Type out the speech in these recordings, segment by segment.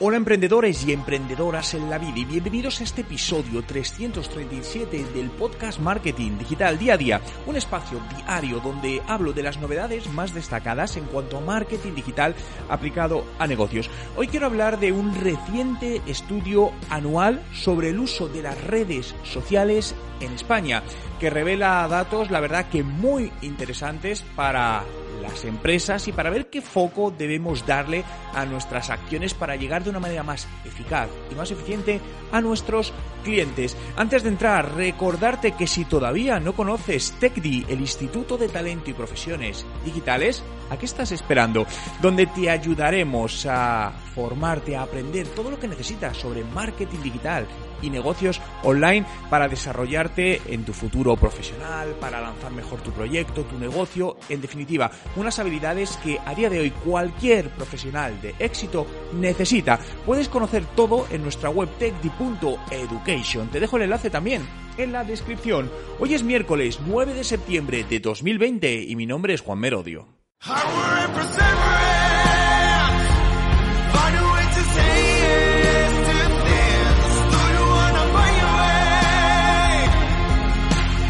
Hola emprendedores y emprendedoras en la vida y bienvenidos a este episodio 337 del podcast Marketing Digital Día a Día, un espacio diario donde hablo de las novedades más destacadas en cuanto a marketing digital aplicado a negocios. Hoy quiero hablar de un reciente estudio anual sobre el uso de las redes sociales en España, que revela datos, la verdad que muy interesantes para las empresas y para ver qué foco debemos darle a nuestras acciones para llegar de una manera más eficaz y más eficiente a nuestros clientes. Antes de entrar, recordarte que si todavía no conoces TechDi, el Instituto de Talento y Profesiones Digitales, ¿a qué estás esperando? Donde te ayudaremos a formarte, a aprender todo lo que necesitas sobre marketing digital y negocios online para desarrollarte en tu futuro profesional, para lanzar mejor tu proyecto, tu negocio, en definitiva, unas habilidades que a día de hoy cualquier profesional de éxito necesita. Puedes conocer todo en nuestra web techdi.education. Te dejo el enlace también en la descripción. Hoy es miércoles 9 de septiembre de 2020 y mi nombre es Juan Merodio.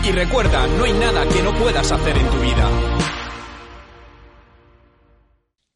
Y recuerda, no hay nada que no puedas hacer en tu vida.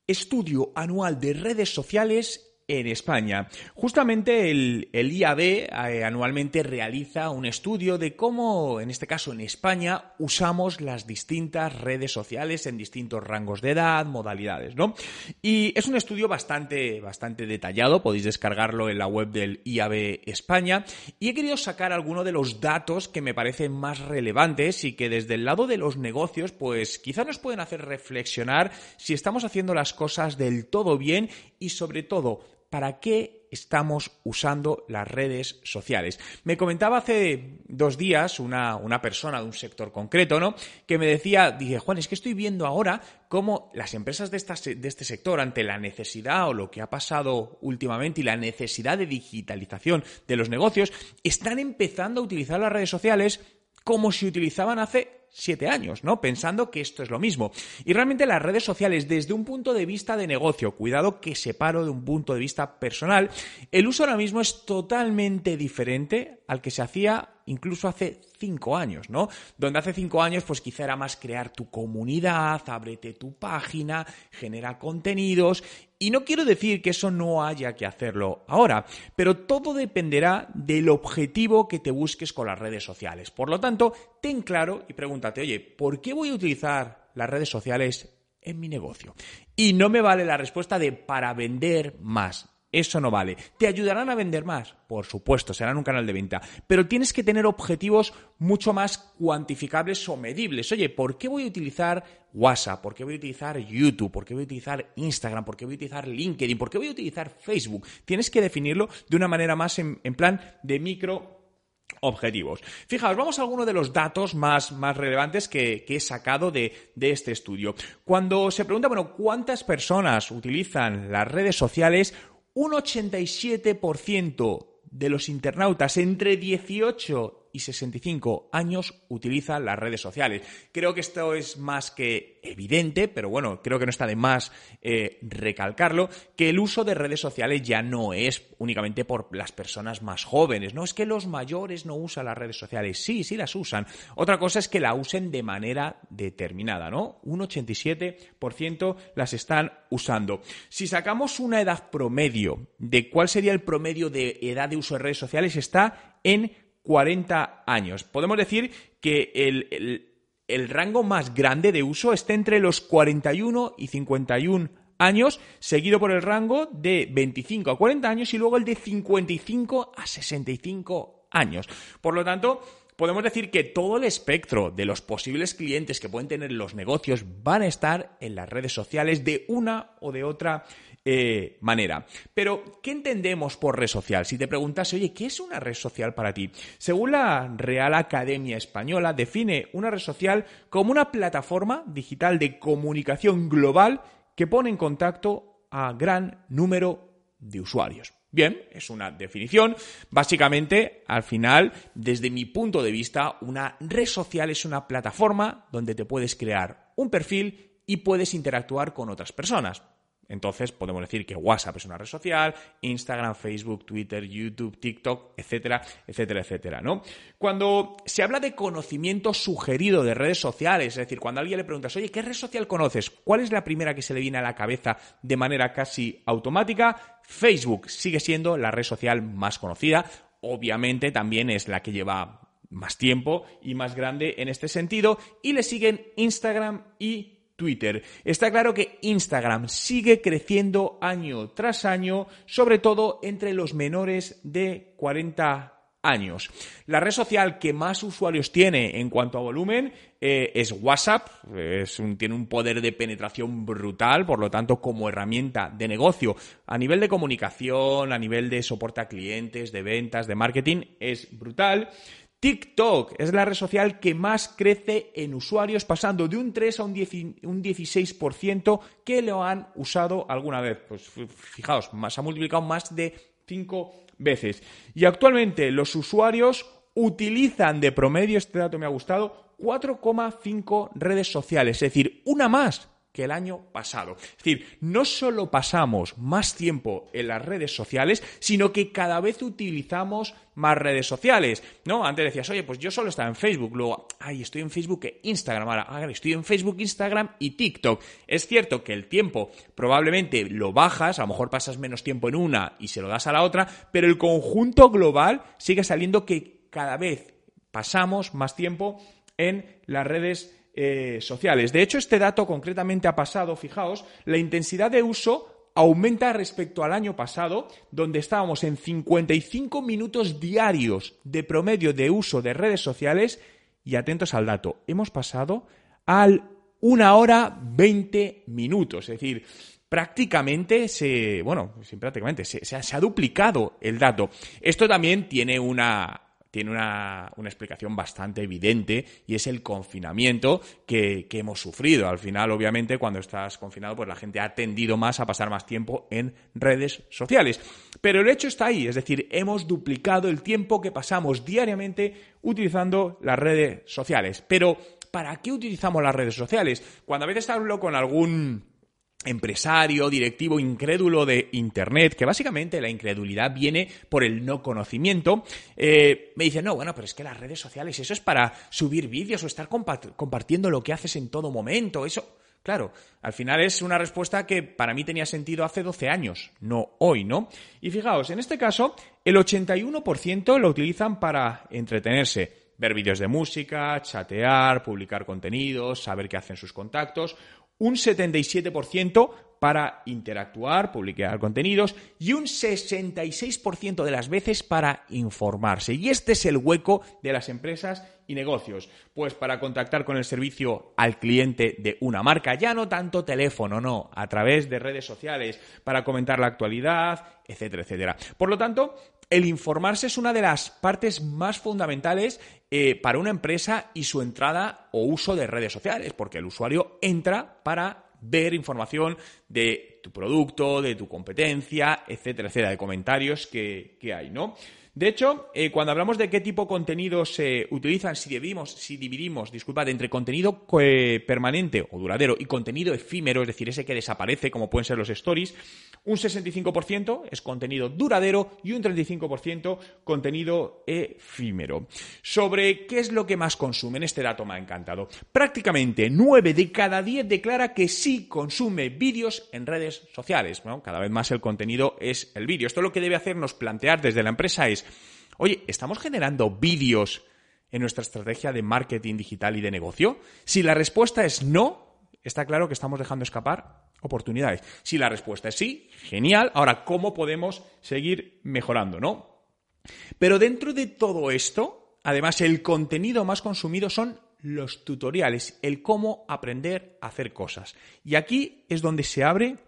Estudio anual de redes sociales en España. Justamente el, IAB eh, anualmente realiza un estudio de cómo, en este caso en España, usamos las distintas redes sociales en distintos rangos de edad, modalidades, ¿no? Y es un estudio bastante, bastante detallado, podéis descargarlo en la web del IAB España, y he querido sacar algunos de los datos que me parecen más relevantes y que desde el lado de los negocios, pues quizá nos pueden hacer reflexionar si estamos haciendo las cosas del todo bien y sobre todo para qué estamos usando las redes sociales. Me comentaba hace dos días una, una, persona de un sector concreto, ¿no? Que me decía, dije, Juan, es que estoy viendo ahora cómo las empresas de, de este sector, ante la necesidad o lo que ha pasado últimamente y la necesidad de digitalización de los negocios, están empezando a utilizar las redes sociales como si utilizaban hace siete años, ¿no? Pensando que esto es lo mismo. Y realmente las redes sociales, desde un punto de vista de negocio, cuidado que separo de un punto de vista personal, el uso ahora mismo es totalmente diferente al que se hacía incluso hace cinco años, ¿no? Donde hace cinco años, pues quizá era más crear tu comunidad, ábrete tu página, genera contenidos. Y no quiero decir que eso no haya que hacerlo ahora, pero todo dependerá del objetivo que te busques con las redes sociales. Por lo tanto, ten claro y pregúntate, oye, ¿por qué voy a utilizar las redes sociales en mi negocio? Y no me vale la respuesta de para vender más. Eso no vale. ¿Te ayudarán a vender más? Por supuesto, serán un canal de venta. Pero tienes que tener objetivos mucho más cuantificables o medibles. Oye, ¿por qué voy a utilizar WhatsApp? ¿Por qué voy a utilizar YouTube? ¿Por qué voy a utilizar Instagram? ¿Por qué voy a utilizar LinkedIn? ¿Por qué voy a utilizar Facebook? Tienes que definirlo de una manera más en, plan de micro objetivos. Fijaos, vamos a algunos de los datos más, más relevantes que, he sacado de, de, este estudio. Cuando se pregunta, bueno, ¿cuántas personas utilizan las redes sociales? Un 87% de los internautas entre 18 y 65 años utilizan las redes sociales. Creo que esto es más que evidente, pero bueno, creo que no está de más eh, recalcarlo, que el uso de redes sociales ya no es únicamente por las personas más jóvenes, no es que los mayores no usan las redes sociales, sí, sí las usan. Otra cosa es que la usen de manera determinada, ¿no? Un 87% las están usando. Si sacamos una edad promedio de cuál sería el promedio de edad de uso de redes sociales, está en 40 años. Podemos decir que el, rango más grande de uso está entre los 41 y 51 años, seguido por el rango de 25 a 40 años y luego el de 55 a 65 años. Por lo tanto, podemos decir que todo el espectro de los posibles clientes que pueden tener los negocios van a estar en las redes sociales de una o de otra eh, manera. Pero, ¿qué entendemos por red social? Si te preguntas, oye, ¿qué es una red social para ti? Según la Real Academia Española, define una red social como una plataforma digital de comunicación global que pone en contacto a gran número de usuarios. Bien, es una definición. Básicamente, al final, desde mi punto de vista, una red social es una plataforma donde te puedes crear un perfil y puedes interactuar con otras personas. Entonces podemos decir que WhatsApp es una red social, Instagram, Facebook, Twitter, YouTube, TikTok, etcétera, etcétera, etcétera, ¿no? Cuando se habla de conocimiento sugerido de redes sociales, es decir, cuando a alguien le preguntas, oye, ¿qué red social conoces? ¿Cuál es la primera que se le viene a la cabeza de manera casi automática? Facebook sigue siendo la red social más conocida. Obviamente también es la que lleva más tiempo y más grande en este sentido. Y le siguen Instagram y Twitter. Está claro que Instagram sigue creciendo año tras año, sobre todo entre los menores de 40 años. La red social que más usuarios tiene en cuanto a volumen eh, es WhatsApp, tiene un poder de penetración brutal, por lo tanto, como herramienta de negocio, a nivel de comunicación, a nivel de soporte a clientes, de ventas, de marketing, es brutal. TikTok es la red social que más crece en usuarios, pasando de un 3 a un, 16% que lo han usado alguna vez. Pues fijaos, se ha multiplicado más de 5 veces. Y actualmente los usuarios utilizan de promedio, este dato me ha gustado, 4,5 redes sociales, es decir, una más que el año pasado. Es decir, no solo pasamos más tiempo en las redes sociales, sino que cada vez utilizamos más redes sociales, ¿no? Antes decías, oye, pues yo solo estaba en Facebook, luego, ay, estoy en Facebook e Instagram, ahora, estoy en Facebook, Instagram y TikTok. Es cierto que el tiempo probablemente lo bajas, a lo mejor pasas menos tiempo en una y se lo das a la otra, pero el conjunto global sigue saliendo que cada vez pasamos más tiempo en las redes eh, sociales. De hecho, este dato concretamente ha pasado, fijaos, la intensidad de uso aumenta respecto al año pasado, donde estábamos en 55 minutos diarios de promedio de uso de redes sociales y atentos al dato, hemos pasado al una hora 20 minutos, es decir, prácticamente se, bueno, prácticamente se ha duplicado el dato. Esto también tiene una, tiene una, explicación bastante evidente y es el confinamiento que, que, hemos sufrido. Al final, obviamente, cuando estás confinado, pues la gente ha tendido más a pasar más tiempo en redes sociales. Pero el hecho está ahí, es decir, hemos duplicado el tiempo que pasamos diariamente utilizando las redes sociales. Pero, ¿para qué utilizamos las redes sociales? Cuando a veces hablo con algún empresario, directivo, incrédulo de Internet, que básicamente la incredulidad viene por el no conocimiento, eh, me dice, no, bueno, pero es que las redes sociales, eso es para subir vídeos o estar compartiendo lo que haces en todo momento, eso... Claro, al final es una respuesta que para mí tenía sentido hace 12 años, no hoy, ¿no? Y fijaos, en este caso, el 81% lo utilizan para entretenerse, ver vídeos de música, chatear, publicar contenidos, saber qué hacen sus contactos un 77% para interactuar, publicar contenidos y un 66% de las veces para informarse. Y este es el hueco de las empresas y negocios. Pues para contactar con el servicio al cliente de una marca, ya no tanto teléfono, no, a través de redes sociales, para comentar la actualidad, etcétera, etcétera. Por lo tanto, el informarse es una de las partes más fundamentales eh, para una empresa y su entrada o uso de redes sociales, porque el usuario entra para ver información de tu producto, de tu competencia, etcétera, etcétera, de comentarios que, que hay, ¿no? De hecho, eh, cuando hablamos de qué tipo de contenidos se utilizan, si dividimos, si dividimos, disculpad, entre contenido eh, permanente o duradero y contenido efímero, es decir, ese que desaparece, como pueden ser los stories, un 65% es contenido duradero y un 35% contenido efímero. Sobre qué es lo que más consumen, este dato me ha encantado. Prácticamente 9 de cada 10 declara que sí consume vídeos en redes sociales. cada vez más el contenido es el vídeo. Esto lo que debe hacernos plantear desde la empresa es oye, ¿estamos generando vídeos en nuestra estrategia de marketing digital y de negocio? Si la respuesta es no, está claro que estamos dejando escapar oportunidades. Si la respuesta es sí, genial. Ahora, ¿cómo podemos seguir mejorando, no? Pero dentro de todo esto, además, el contenido más consumido son los tutoriales, el cómo aprender a hacer cosas. Y aquí es donde se abre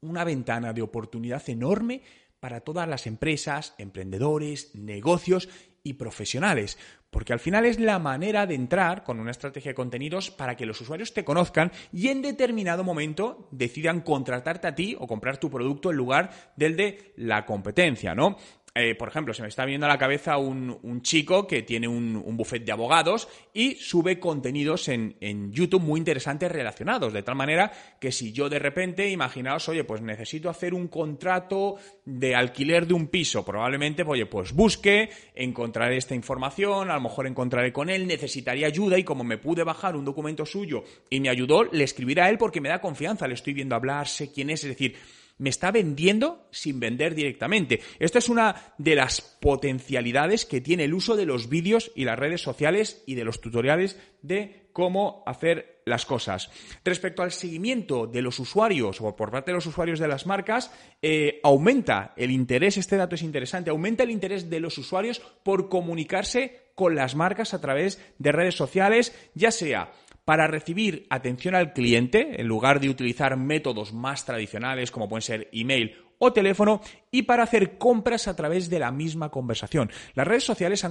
una ventana de oportunidad enorme para todas las empresas, emprendedores, negocios y profesionales, porque al final es la manera de entrar con una estrategia de contenidos para que los usuarios te conozcan y en determinado momento decidan contratarte a ti o comprar tu producto en lugar del de la competencia, ¿no? Eh, por ejemplo, se me está viendo a la cabeza un, chico que tiene un, buffet de abogados y sube contenidos en, YouTube muy interesantes relacionados, de tal manera que si yo de repente, imaginaos, oye, pues necesito hacer un contrato de alquiler de un piso, probablemente, oye, pues busque, encontraré esta información, a lo mejor encontraré con él, necesitaría ayuda y como me pude bajar un documento suyo y me ayudó, le escribiré a él porque me da confianza, le estoy viendo hablar, sé quién es, es decir, me está vendiendo sin vender directamente. Esto es una de las potencialidades que tiene el uso de los vídeos y las redes sociales y de los tutoriales de cómo hacer las cosas. Respecto al seguimiento de los usuarios o por parte de los usuarios de las marcas, eh, aumenta el interés, este dato es interesante, aumenta el interés de los usuarios por comunicarse con las marcas a través de redes sociales, ya sea para recibir atención al cliente, en lugar de utilizar métodos más tradicionales como pueden ser email o teléfono, y para hacer compras a través de la misma conversación. Las redes sociales se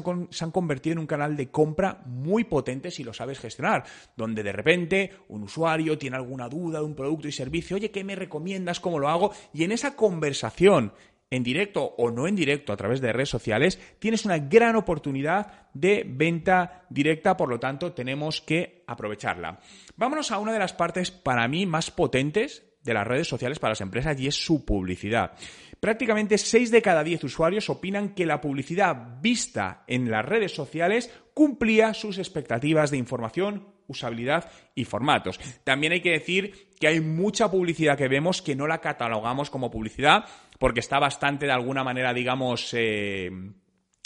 han, convertido en un canal de compra muy potente si lo sabes gestionar, donde de repente un usuario tiene alguna duda de un producto y servicio, oye, ¿qué me recomiendas? ¿Cómo lo hago? Y en esa conversación en directo o no en directo a través de redes sociales, tienes una gran oportunidad de venta directa, por lo tanto tenemos que aprovecharla. Vámonos a una de las partes para mí más potentes de las redes sociales para las empresas y es su publicidad. Prácticamente 6 de cada 10 usuarios opinan que la publicidad vista en las redes sociales cumplía sus expectativas de información, usabilidad y formatos. También hay que decir que hay mucha publicidad que vemos que no la catalogamos como publicidad porque está bastante de alguna manera, digamos, eh,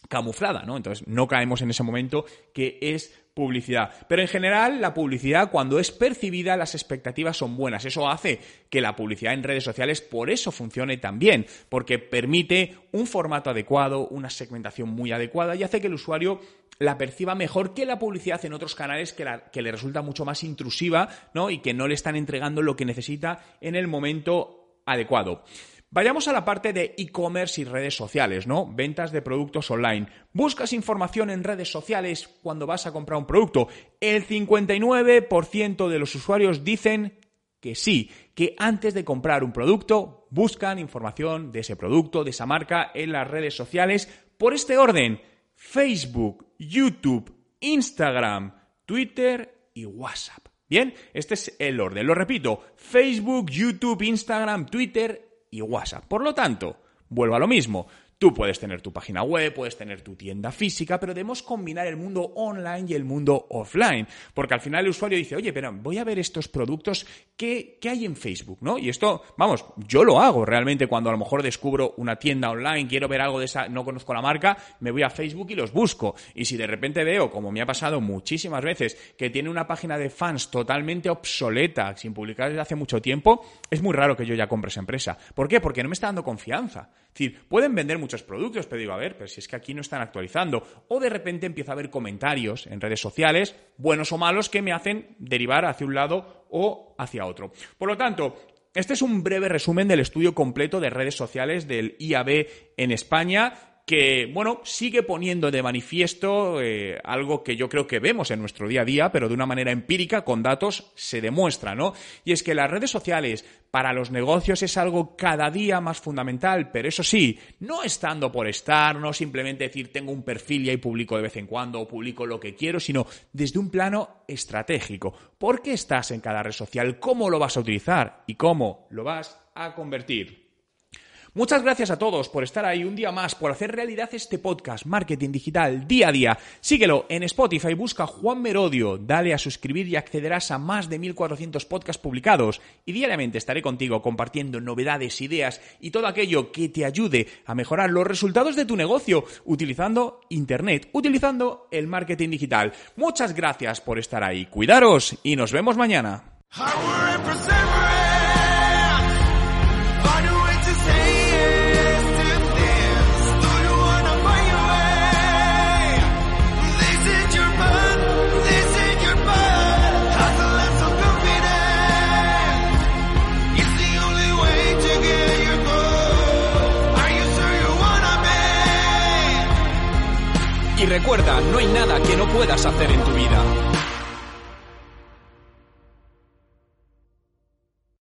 camuflada, ¿no? Entonces no caemos en ese momento que es publicidad. Pero en general, la publicidad, cuando es percibida, las expectativas son buenas. Eso hace que la publicidad en redes sociales por eso funcione tan bien, porque permite un formato adecuado, una segmentación muy adecuada y hace que el usuario la perciba mejor que la publicidad en otros canales que, que le resulta mucho más intrusiva, ¿no? Y que no le están entregando lo que necesita en el momento adecuado. Vayamos a la parte de e-commerce y redes sociales, ¿no? Ventas de productos online. ¿Buscas información en redes sociales cuando vas a comprar un producto? El 59% de los usuarios dicen que sí, que antes de comprar un producto buscan información de ese producto, de esa marca en las redes sociales por este orden. Facebook, YouTube, Instagram, Twitter y WhatsApp. Bien, este es el orden. Lo repito, Facebook, YouTube, Instagram, Twitter y WhatsApp. Por lo tanto, vuelvo a lo mismo. Tú puedes tener tu página web, puedes tener tu tienda física, pero debemos combinar el mundo online y el mundo offline. Porque al final el usuario dice, oye, pero voy a ver estos productos, ¿qué, hay en Facebook? ¿no? Y esto, vamos, yo lo hago realmente cuando a lo mejor descubro una tienda online, quiero ver algo de esa, no conozco la marca, me voy a Facebook y los busco. Y si de repente veo, como me ha pasado muchísimas veces, que tiene una página de fans totalmente obsoleta, sin publicar desde hace mucho tiempo, es muy raro que yo ya compre esa empresa. ¿Por qué? Porque no me está dando confianza. Es decir, pueden vender muchos productos, pero digo, a ver, pero si es que aquí no están actualizando. O de repente empiezo a ver comentarios en redes sociales, buenos o malos, que me hacen derivar hacia un lado o hacia otro. Por lo tanto, este es un breve resumen del estudio completo de redes sociales del IAB en España que, bueno, sigue poniendo de manifiesto eh, algo que yo creo que vemos en nuestro día a día, pero de una manera empírica, con datos, se demuestra, ¿no? Y es que las redes sociales para los negocios es algo cada día más fundamental, pero eso sí, no estando por estar, no simplemente decir tengo un perfil y ahí publico de vez en cuando o publico lo que quiero, sino desde un plano estratégico. ¿Por qué estás en cada red social? ¿Cómo lo vas a utilizar? ¿Y cómo lo vas a convertir? Muchas gracias a todos por estar ahí un día más, por hacer realidad este podcast Marketing Digital día a día. Síguelo en Spotify, busca Juan Merodio, dale a suscribir y accederás a más de 1400 podcasts publicados. Y diariamente estaré contigo compartiendo novedades, ideas y todo aquello que te ayude a mejorar los resultados de tu negocio utilizando Internet, utilizando el marketing digital. Muchas gracias por estar ahí. Cuidaros y nos vemos mañana. No puedas hacer en tu vida.